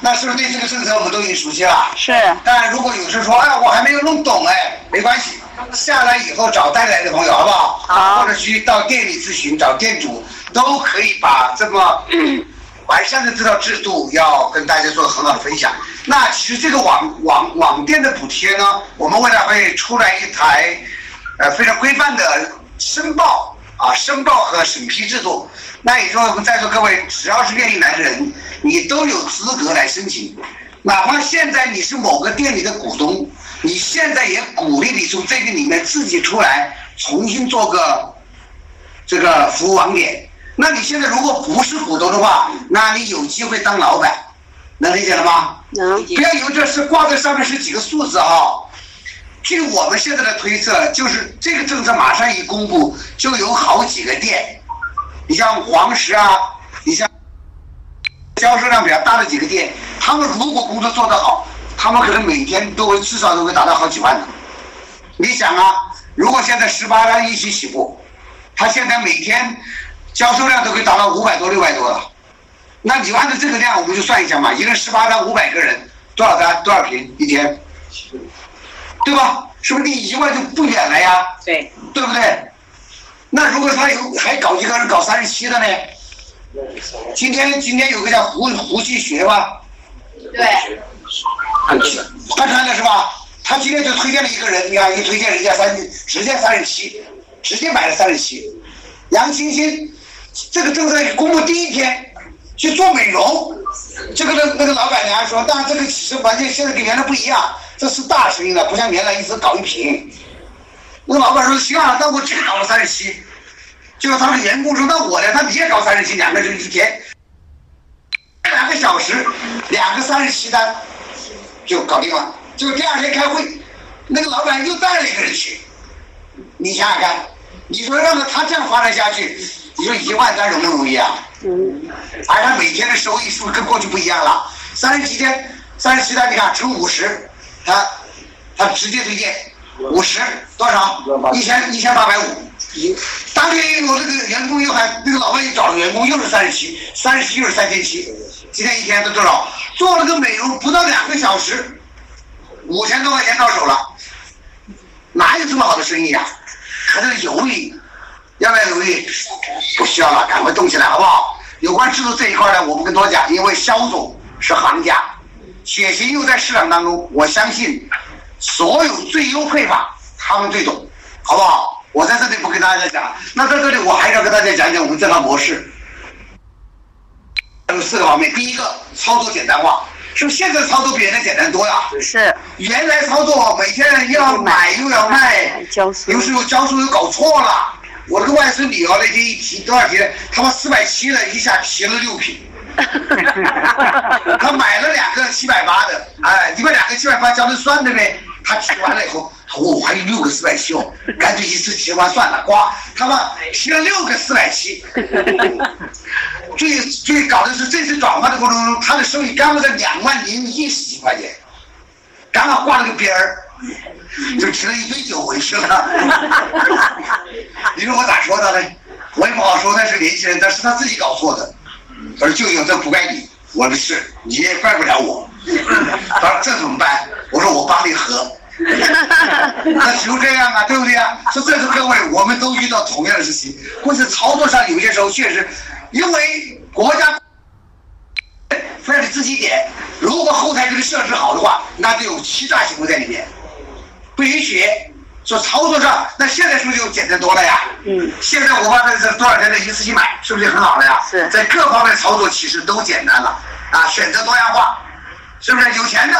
那是不是对这个政策我们都已经熟悉了？是，但如果有时说，哎，我还没有弄懂，哎，没关系，下来以后找带来的朋友，好不好？好或者去到店里咨询，找店主，都可以把这么完善的这套制度要跟大家做很好的分享。那其实这个网网网店的补贴呢，我们未来会出来一台呃非常规范的申报啊申报和审批制度。那也就是说，我们在座各位只要是愿意来的人，你都有资格来申请。哪怕现在你是某个店里的股东，你现在也鼓励你从这个里面自己出来，重新做个这个服务网点。那你现在如果不是股东的话，那你有机会当老板，能理解了吗？能，不要以为这是挂在上面是几个数字哈。据我们现在的推测，就是这个政策马上一公布，就有好几个店，你像黄石啊，你像销售量比较大的几个店，他们如果工作做得好，他们可能每天都会至少都会达到好几万的。你想啊，如果现在十八单一起起步，他现在每天销售量都可以达到五百多、六百多了。那你按照这个量，我们就算一下嘛，一个十八单五百个人，多少单多少平一天，对吧？是不是离一万就不远了呀？对，对不对？那如果他有还搞一个人搞三十七的呢？今天今天有个叫胡胡继学吧，对，他穿的是吧？他今天就推荐了一个人，你看一推荐人家三直接三十七，直接买了三十七。杨清新这个政策公布第一天去做美容，这个那那个老板娘说，那这个其实环境现在跟原来不一样，这是大生意了，不像原来一直搞一瓶。那个老板说行啊，那我只搞了三十七。结果他们员工说，那我呢？他你也搞三十七，两个人一天，两个小时，两个三十七单就搞定了。就第二天开会，那个老板又带了一个人去，你想想看，你说让他他这样发展下去，你说一万单容不容易啊？嗯，而他每天的收益是不是跟过去不一样了？三十七天，三十七单，你看乘五十，他他直接推荐五十多少？一千一千八百五。当天我这个员工又还那个老板又找了员工又是三十七，三十七又是三千七，今天一天都多少？做了个美容不到两个小时，五千多块钱到手了，哪有这么好的生意呀、还在犹豫，要不要犹豫？不需要了，赶快动起来，好不好？有关制度这一块呢，我不跟多讲，因为肖总是行家，血型又在市场当中，我相信所有最优配法他们最懂，好不好？我在这里不跟大家讲，那在这里我还是要跟大家讲讲我们这套模式。有四个方面，第一个操作简单化，是不是现在操作比原来简单多呀？是，原来操作每天又要买又要卖，有时候交数又搞错了。我那个外孙女儿，那天一提多少提的，他妈四百七了，一下提了六瓶。他买了两个七百八的，哎，你把两个七百八交的算的呗。他提完了以后，他说我还有六个四百七哦，干脆一次提完算了，呱，他妈提了六个四百七。最最搞的是这次转换的过程中，他的收益刚好在两万零一十几块钱，刚好挂了个边儿，就提了一堆酒回去了。你说我咋说他呢？我也不好说他是年轻人，但是他自己搞错的。他说舅舅，这不怪你，我的事，你也怪不了我。他说这怎么办？我说我帮你喝。那就这样啊，对不对啊？说在座各位，我们都遇到同样的事情，或者操作上有些时候确实，因为国家非让你自己点，如果后台这个设置好的话，那就有欺诈行为在里面，不允许。说操作上，那现在是不是就简单多了呀？嗯，现在我把这这多少钱的一次性买，是不是就很好了呀？是在各方面操作其实都简单了啊，选择多样化，是不是？有钱的，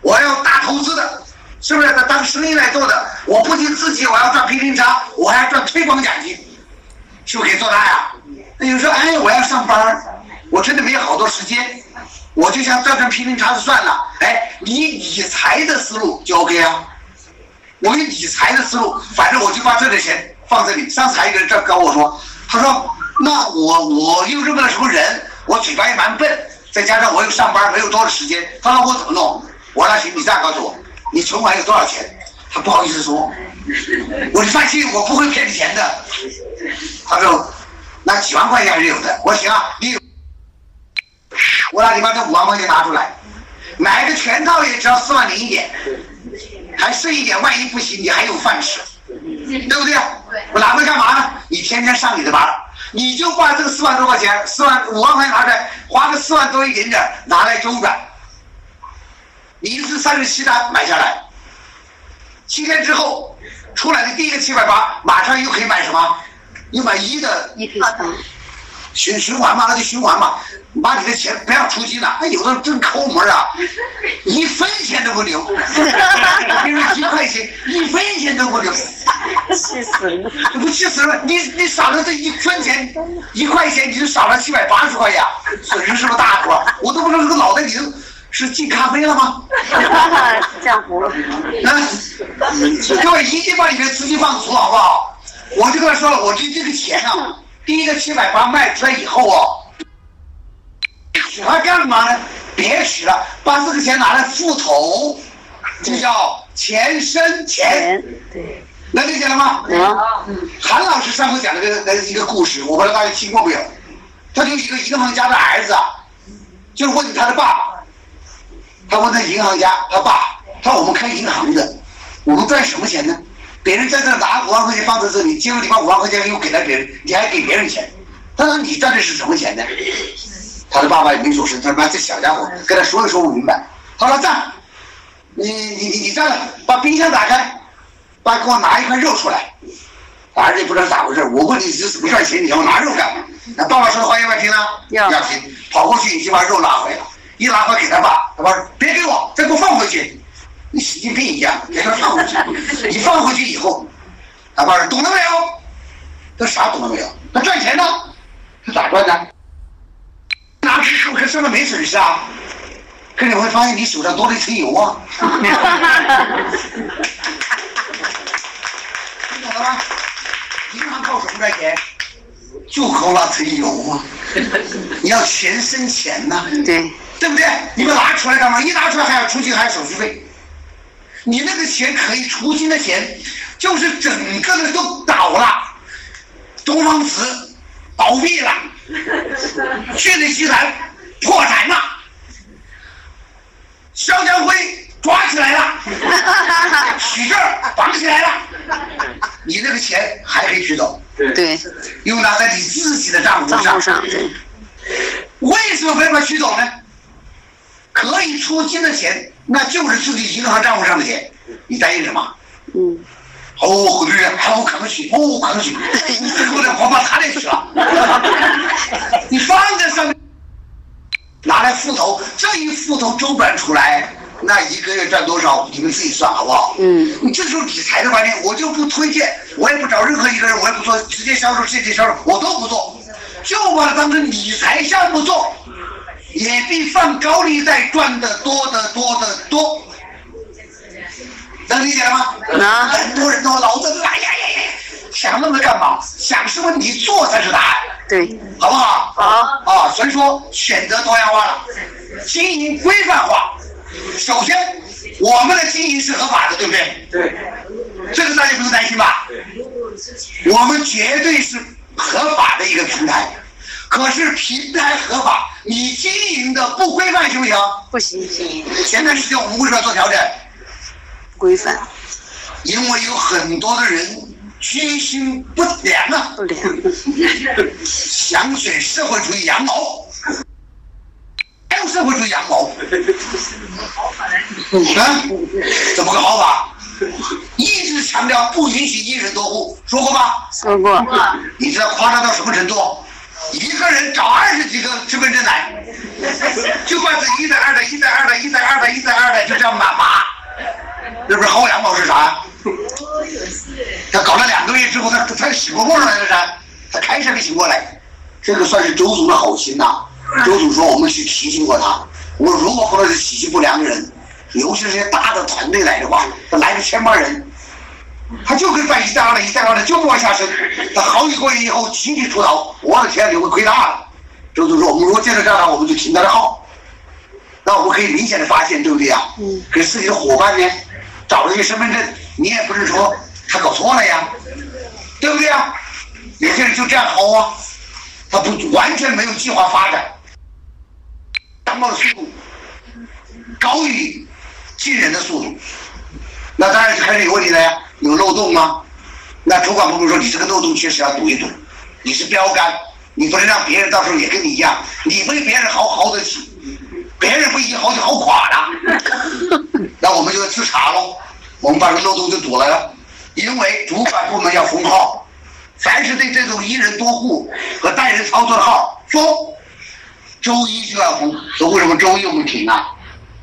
我要大投资的，是不是？他当生意来做的，我不仅自己我要赚平均差，我还要赚推广奖金，是不是可以做大呀？那有时候哎，我要上班，我真的没有好多时间，我就想赚赚平均差就算了，哎，你理财的思路就 OK 啊。我有理财的思路，反正我就把这点钱放这里。上次还有一个人这跟我说，他说：“那我我又这么什么人，我嘴巴也蛮笨，再加上我又上班没有多少时间，他说我怎么弄？”我说：“那行，你这样告诉我，你存款有多少钱？”他不好意思说，我说：“放心，我不会骗你钱的。”他说：“那几万块钱还是有的。”我说：“行啊，你有。”我让你把这五万块钱拿出来，买个全套也只要四万零一点，还剩一点，万一不行，你还有饭吃，对不对？我拿回干嘛呢？你天天上你的班，你就把这个四万多块钱，四万五万块钱拿出来，花个四万多一点点拿来周转，你一次三十七单买下来，七天之后出来的第一个七百八，马上又可以买什么？又买一的一赔三，循循环嘛，那就循环嘛，把你的钱不要出去了。哎，有的人真抠门啊，一分钱都不留，块钱，一分钱都不留，气死了！这不气死了？你你少了这一分钱，一块钱，你就少了七百八十块呀，损失是不是大头啊？我都不知道这个脑袋里头是进咖啡了吗？浆糊了。啊，各位一定把你的资金放足，好不好？我就跟他说了，我这这个钱啊，第一个七百八卖出来以后哦，取它干嘛呢？别取了，把这个钱拿来复投，这叫钱生钱，对，能理解了吗？能，韩老师上回讲了个个一个故事，我不知道大家听过没有？他就一个银行家的儿子啊，就问他的爸爸，他问他银行家他爸，他说我们开银行的，我们赚什么钱呢？别人在这拿五万块钱放在这里，结果你把五万块钱又给了别人，你还给别人钱，他说你赚的是什么钱呢？他的爸爸也没说声，他妈这小家伙跟他说也说不明白。他说，这样，你你你你这样，把冰箱打开，爸给我拿一块肉出来。儿子也不知道咋回事，我问你这怎么赚钱，你要我拿肉干嘛？那爸爸说的话要不要听呢？要要听，跑过去已经把肉拿回来了，一拿回来给他爸，他爸说别给我，再给我放回去。你神经病一样，给他放回去。你放回去以后，他爸说懂了没有？他啥懂了没有？他赚钱呢？他咋赚的？拿出手可上面没损失啊，可你会发现你手上多了一层油啊。听懂了吗？银行靠什么赚钱？就靠那层油啊！你要钱生钱呐、对，对不对？你们拿出来干嘛？一拿出来还要出去，还要手续费。你那个钱可以出金的钱，就是整个的都倒了，东方紫倒闭了，血泪集团破产了，肖江辉抓起来了，许正绑起来了，你那个钱还可以取走，对，用拿在你自己的账户账上户上，对，为什么不要把它取走呢？可以出金的钱，那就是自己银行账户上的钱，你担心什么？嗯，哦，对呀，还我可能取，哦，可能取，你最后的黄把他来取了，你放在上面，拿来复投，这一复投周转出来，那一个月赚多少，你们自己算好不好？嗯，你这时候理财的观念，我就不推荐，我也不找任何一个人，我也不做直接销售、间接销售，我都不做，就把它当成理财项目做，也比放高利贷赚的多得多得多。能理解了吗？能很多人都老在这哎呀呀呀，想那么多干嘛？想是问题做才是答案，对，好不好？好，啊，所以说选择多样化了，经营规范化。首先，我们的经营是合法的，对不对？对，这个大家不用担心吧？我们绝对是合法的一个平台，可是平台合法，你经营的不规范行不行？不行行，前段时间我们为什么要做调整？规范因为有很多的人居心不良啊，不良，想选社会主义羊毛，还有社会主义羊毛，啊，怎么个好法？一直强调不允许一人多户，说过吗？说过，你知道夸张到什么程度？一个人找二十几个身份证来，就把这一代、二代、一代、二代、一代、二代、一代、二代就这样满码，那不是薅羊毛是啥？他搞了两个月之后，他他醒不过来了噻，他开车没醒过来，这个算是周总的好心呐、周总说我们去提醒过他，我如果碰到是体系不良的人，尤其是些大的团队来的话，他来个千把人，他就跟办一代二的、一代二的就不往下升，他好几个月以后集体出逃，我的天，你们亏大了。周总说，我们如果见到这样的，我们就停他的号，那我们可以明显的发现，对不对啊？嗯。给自己的伙伴呢，找了一个身份证，你也不是说他搞错了呀，对不对啊？有些人就这样薅啊，他不完全没有计划发展，羊毛的速度高于进人的速度，那当然是开始有问题了呀，有漏洞吗？那主管部门说你这个漏洞确实要堵一堵，你是标杆，你不能让别人到时候也跟你一样，你为别人好好得起，别人不一好就好垮了。那我们就自查喽，我们把这个漏洞就堵了，因为主管部门要封号，凡是对这种一人多户和单人操作的号封，周一就要封。说为什么周一我们停啊？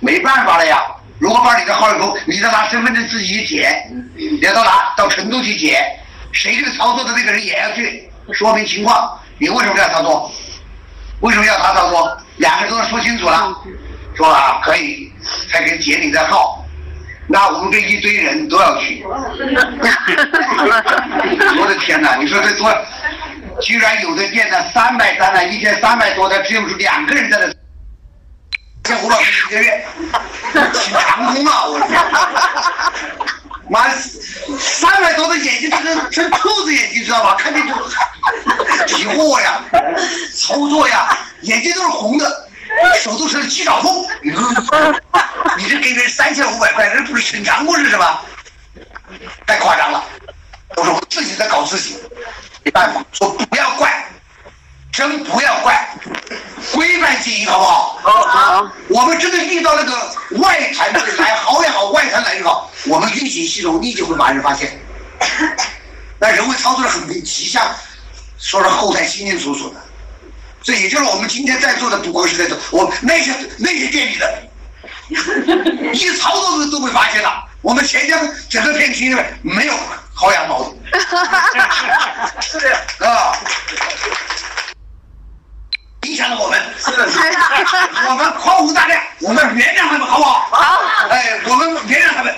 没办法了呀。如果把你的号一封，你再拿身份证自己去解，你要到哪？到成都去解，谁这个操作的那个人也要去说明情况。你为什么要操作？为什么要他操作？两个人都要说清楚了，说啊可以，才给解你的号。那我们这一堆人都要去，我的天哪！你说这多，居然有的店呢三百单呢，一天三百多的，只有两个人在那。像胡老师一个月 请长工啊！我妈，三百多的眼睛，这个成兔子眼睛，知道吧？看见就 提货呀，操作呀，眼睛都是红的，手都成了鸡爪风。你这给人三千五百块，人不是陈长工是什么？太夸张了！都是我自己在搞自己，没办法，说不要怪，真不要怪，规范经营好不好？好，我们真的遇到那个外滩的人来，好也好，外滩来也好，我们运行系统立即会把人发现。那人为操作的很极项，说是后台清清楚楚的。这也就是我们今天在座的，不过是在做我那些那些店里的，一操作都都会发现了。我们钱江整个片区里面没有薅羊毛的，是啊，影响了我们，我们宽宏大量，我们原谅他们，好不好？好，哎，我们原谅他们，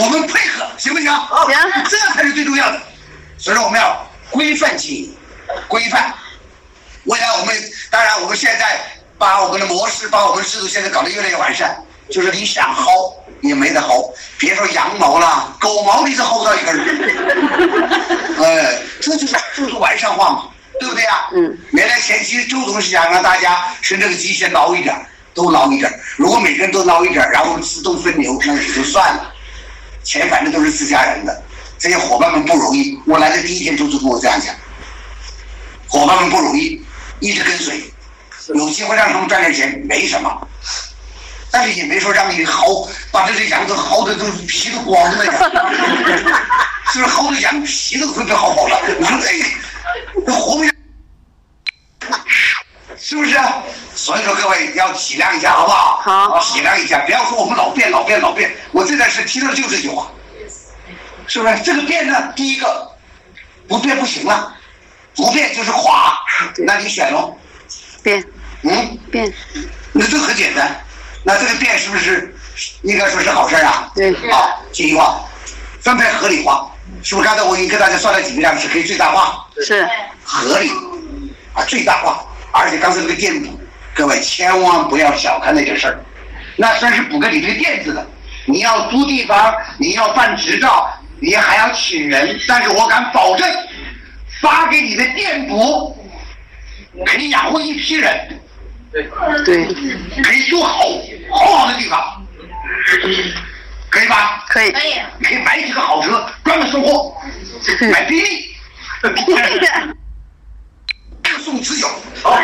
我们配合，行不行？行这才是最重要的。所以说，我们要规范经营，规范。未来我们当然，我们现在把我们的模式，把我们制度现在搞得越来越完善，就是你想薅也没得薅，别说羊毛了，狗毛你都薅不到一根儿。哎，这就是制度完善化嘛，对不对啊？嗯。原来前期周总是想让大家趁这个机先捞一点儿，都捞一点儿。如果每个人都捞一点儿，然后自动分流，那也就算了。钱反正都是自家人的，这些伙伴们不容易。我来的第一天，周总跟我这样讲，伙伴们不容易，一直跟随，有机会让他们赚点钱没什么，但是也没说让你薅，把这些羊都薅的都皮都光了呀，是不是薅的羊皮都快被薅跑了？你说哎，那活不下，是不是啊？所以说各位要体谅一下，好不好？好体谅一下，不要说我们老变老变老变。我这段时间听的就这句话，是不是？这个变呢，第一个不变不行了，不变就是垮，那你选喽。变嗯，变，那这很简单。那这个变是不是应该说是好事儿啊？对啊，信息化，分配合理化，是不是？刚才我已经跟大家算了几个样式，可以最大化、是合理啊，最大化。而且刚才那个店补，各位千万不要小看那件事儿，那算是补给你这个垫子的。你要租地方，你要办执照，你还要请人，但是我敢保证，发给你的店补可以养活一批人。对，可以修好好好的地方，可以吧？可以，可以，可以买几个好车，专门送货，买宾利，送持久，好，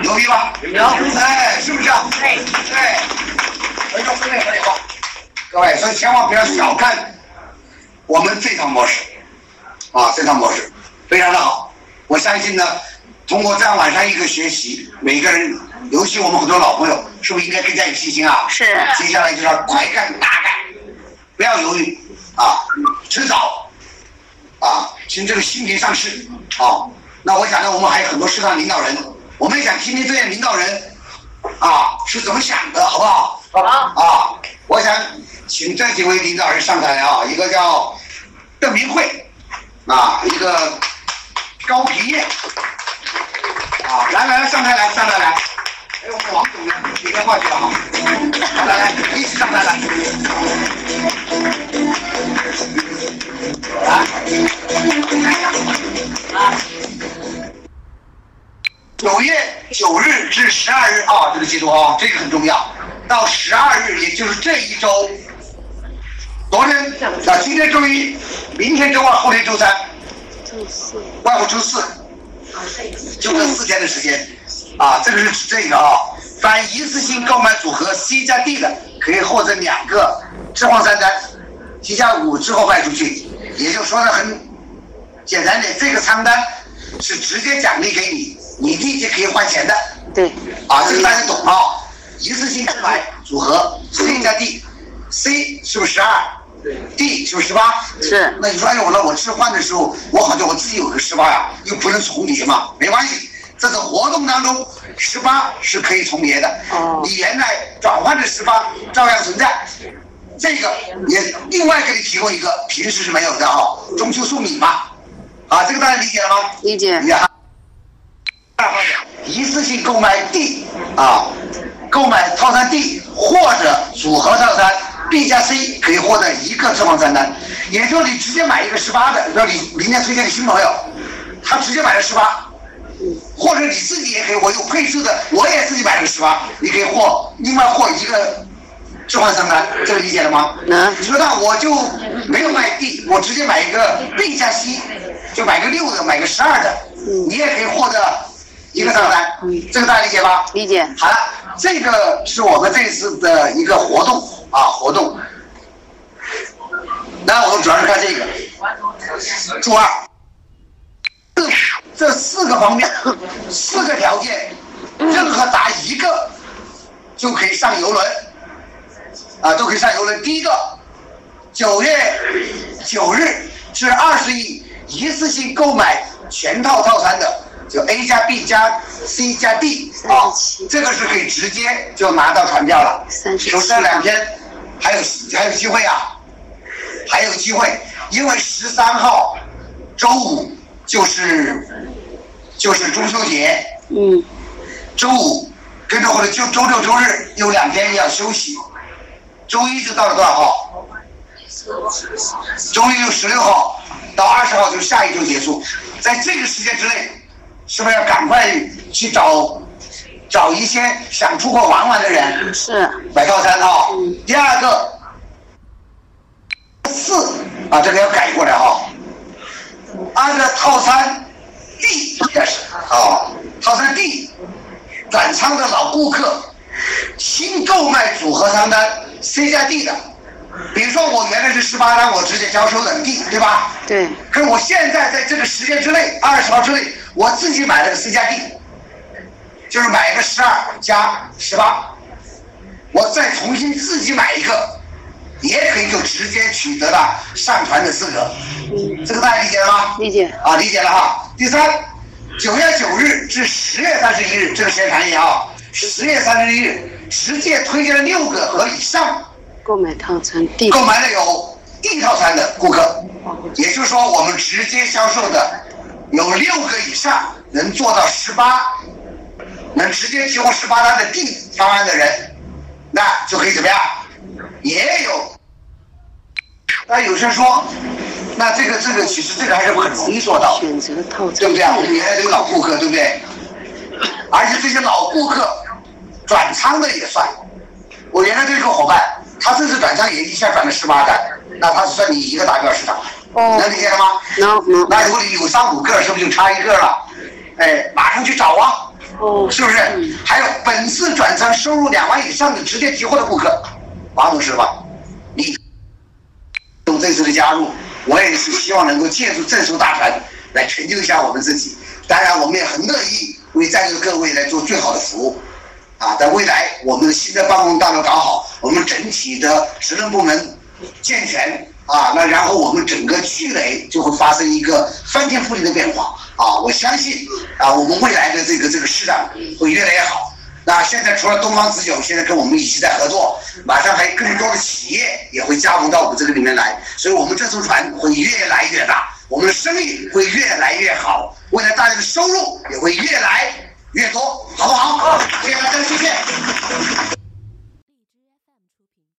牛逼吧？牛，哎，是不是啊？对对，所以说分配合理化，各位，所以千万不要小看我们这套模式，啊，这套模式非常的好，我相信呢，通过这样晚上一个学习，每个人，尤其我们很多老朋友，是不是应该更加有信心啊？是接下来就是要快干大干，不要犹豫啊，迟早啊，请这个心平上市啊。那我想呢，我们还有很多适当领导人，我们也想听听这些领导人啊是怎么想的，好不好？好，啊，我想请这几位领导人上台啊，一个叫邓明慧，啊，一个高皮叶，啊，来来来，上台来，上台来，哎，我们王总呢，打电话去了哈，来来来，一起上台来，来，九月九日至十二日啊，这个记住啊，这个很重要。到十二日，也就是这一周，昨天啊，今天周一，明天周二，后天周三，外乎周四，就这四天的时间。啊，这个是指这个啊。凡一次性购买组合 C 加 D 的，可以获得两个置换三单，T 加五之后卖出去，也就说的很简单点，这个仓单是直接奖励给你，你立即可以换钱的。对，啊，这个大家懂啊。一次性购买组合 C 加 D，C 是不是十二？D 是不是十八？是。那你说，哎呦，那我置换的时候，我好像我自己有个十八呀，又不能重叠嘛？没关系，这个活动当中十八是可以重叠的。哦你原来转换的十八照样存在。这个也另外给你提供一个，平时是没有的哈、中秋送礼嘛。啊，这个大家理解了吗？理解。呀，二号讲一次性购买 D 啊，购买套餐 D 或者组合套餐 B 加 C 可以获得一个置换三单，也就是你直接买一个十八的，让你明天推荐给新朋友，他直接买了十八，或者你自己也可以，我有配置的，我也自己买了个十八，你可以获另外获一个置换三单，这个理解了吗？能你说那我就没有买 D，我直接买一个 B 加 C，就买个六的，买个十二的，你也可以获得一个账单，这个大家理解吧？理解。好了，这个是我们这次的一个活动啊，活动。那我们主要是看这个，注二，这这四个方面，四个条件，任何答一个就可以上游轮，啊，都可以上游轮。第一个，九月九日至二十日一次性购买全套套餐的，就 A 加 B 加 C 加 D 啊37，这个是可以直接就拿到传票了。37就这两天还有还有机会啊，还有机会，因为十三号周五就是就是中秋节，嗯，周五跟着或者就周六周日有两天要休息，周一就到了多少号？周一就十六号到二十号就下一周结束，在这个时间之内，是不是要赶快去找找一些想出国玩玩的人是。买套餐啊？嗯第二个四啊，这个要改过来哈、按照套餐 D 也是啊，套餐 D 转仓的老顾客，新购买组合仓单 C 加 D 的，比如说我原来是十八单，我直接交收的 D 对吧？对。可是我现在在这个时间之内，二十号之内，我自己买了个 C 加 D，就是买一个十二加十八，我再重新自己买一个，也可以就直接取得了上传的资格。嗯，这个大家理解了吗？理解。啊，理解了哈。第三，九月九日至十月三十一日，这个时间长一点啊。十月三十一日，直接推荐了六个和以上购买套餐购买了有 D 套餐的顾客，也就是说，我们直接销售的有六个以上能做到十八，能直接提供十八单的定方案的人，那就可以怎么样？也有。那有些人说，那这个这个其实这个还是很容易做到。对不对啊？我们原来这个老顾客，对不对？而且这些老顾客转仓的也算。我原来这个伙伴，他这次转仓也一下转了十八单，那他算你一个达标市场，哦能理解了吗？能能那如果你有三五个，是不是就差一个了？哎，马上去找啊，哦，是不是？还有本次转仓收入两万以上的直接提货的顾客，王董事吧，你用这次的加入，我也是希望能够借助正数大船来成就一下我们自己。当然，我们也很乐意为在座的各位来做最好的服务。啊，在未来我们的新的办公大楼搞好，我们整体的职能部门健全啊，那然后我们整个聚垒就会发生一个翻天覆地的变化啊！我相信啊，我们未来的这个这个市场会越来越好。那现在除了东方紫酒现在跟我们一起在合作，马上还有更多的企业也会加盟到我们这个里面来，所以我们这艘船会越来越大，我们的生意会越来越好，未来大家的收入也会越来越多，好不好？谢谢大家，谢谢。